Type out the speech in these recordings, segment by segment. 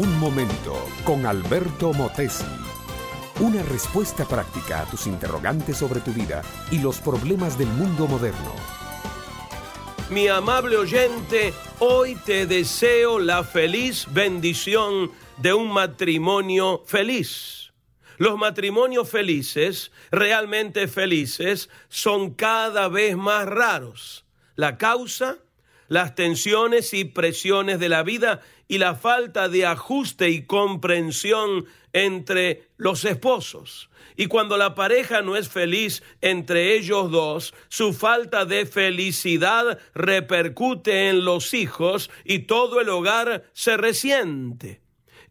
Un momento con Alberto Motesi. Una respuesta práctica a tus interrogantes sobre tu vida y los problemas del mundo moderno. Mi amable oyente, hoy te deseo la feliz bendición de un matrimonio feliz. Los matrimonios felices, realmente felices, son cada vez más raros. La causa, las tensiones y presiones de la vida y la falta de ajuste y comprensión entre los esposos. Y cuando la pareja no es feliz entre ellos dos, su falta de felicidad repercute en los hijos y todo el hogar se resiente.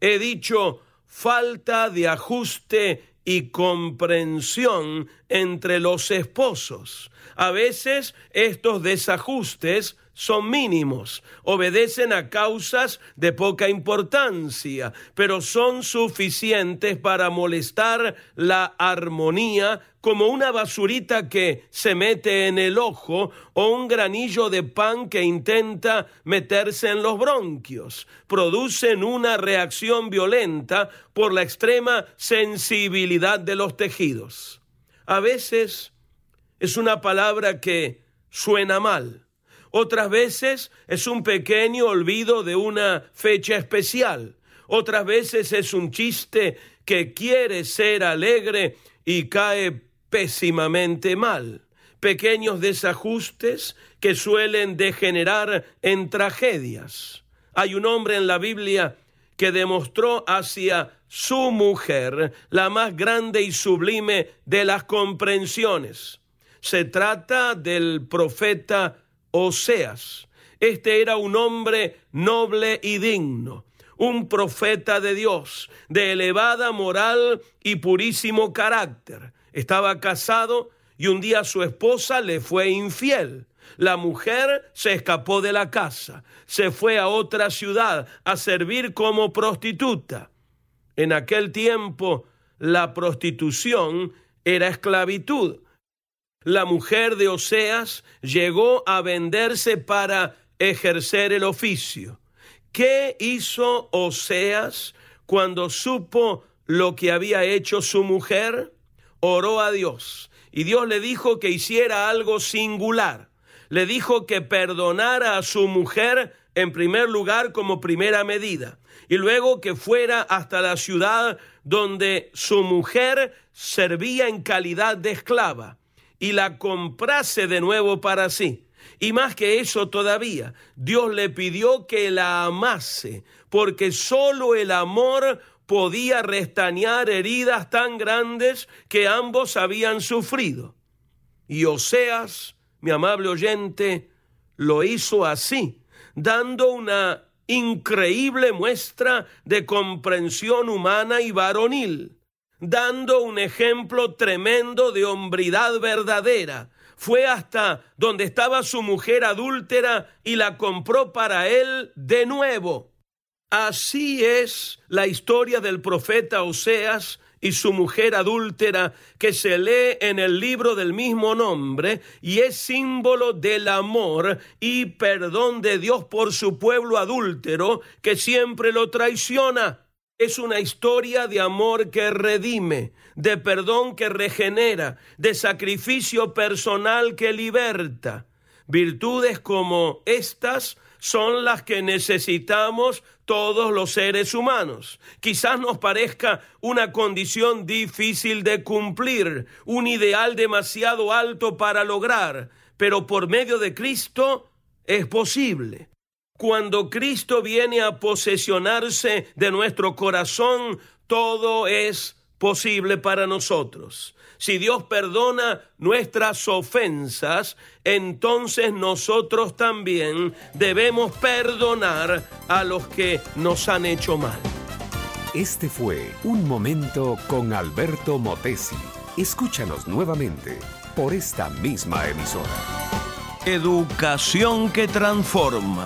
He dicho falta de ajuste y comprensión entre los esposos. A veces estos desajustes son mínimos, obedecen a causas de poca importancia, pero son suficientes para molestar la armonía como una basurita que se mete en el ojo o un granillo de pan que intenta meterse en los bronquios. Producen una reacción violenta por la extrema sensibilidad de los tejidos. A veces es una palabra que suena mal otras veces es un pequeño olvido de una fecha especial. Otras veces es un chiste que quiere ser alegre y cae pésimamente mal. Pequeños desajustes que suelen degenerar en tragedias. Hay un hombre en la Biblia que demostró hacia su mujer la más grande y sublime de las comprensiones. Se trata del profeta Oseas. Este era un hombre noble y digno, un profeta de Dios, de elevada moral y purísimo carácter. Estaba casado y un día su esposa le fue infiel. La mujer se escapó de la casa, se fue a otra ciudad a servir como prostituta. En aquel tiempo la prostitución era esclavitud la mujer de Oseas llegó a venderse para ejercer el oficio. ¿Qué hizo Oseas cuando supo lo que había hecho su mujer? Oró a Dios y Dios le dijo que hiciera algo singular. Le dijo que perdonara a su mujer en primer lugar como primera medida y luego que fuera hasta la ciudad donde su mujer servía en calidad de esclava y la comprase de nuevo para sí. Y más que eso todavía, Dios le pidió que la amase, porque sólo el amor podía restañar heridas tan grandes que ambos habían sufrido. Y Oseas, mi amable oyente, lo hizo así, dando una increíble muestra de comprensión humana y varonil dando un ejemplo tremendo de hombridad verdadera. Fue hasta donde estaba su mujer adúltera y la compró para él de nuevo. Así es la historia del profeta Oseas y su mujer adúltera que se lee en el libro del mismo nombre y es símbolo del amor y perdón de Dios por su pueblo adúltero que siempre lo traiciona es una historia de amor que redime, de perdón que regenera, de sacrificio personal que liberta. Virtudes como estas son las que necesitamos todos los seres humanos. Quizás nos parezca una condición difícil de cumplir, un ideal demasiado alto para lograr, pero por medio de Cristo es posible. Cuando Cristo viene a posesionarse de nuestro corazón, todo es posible para nosotros. Si Dios perdona nuestras ofensas, entonces nosotros también debemos perdonar a los que nos han hecho mal. Este fue Un Momento con Alberto Motesi. Escúchanos nuevamente por esta misma emisora. Educación que transforma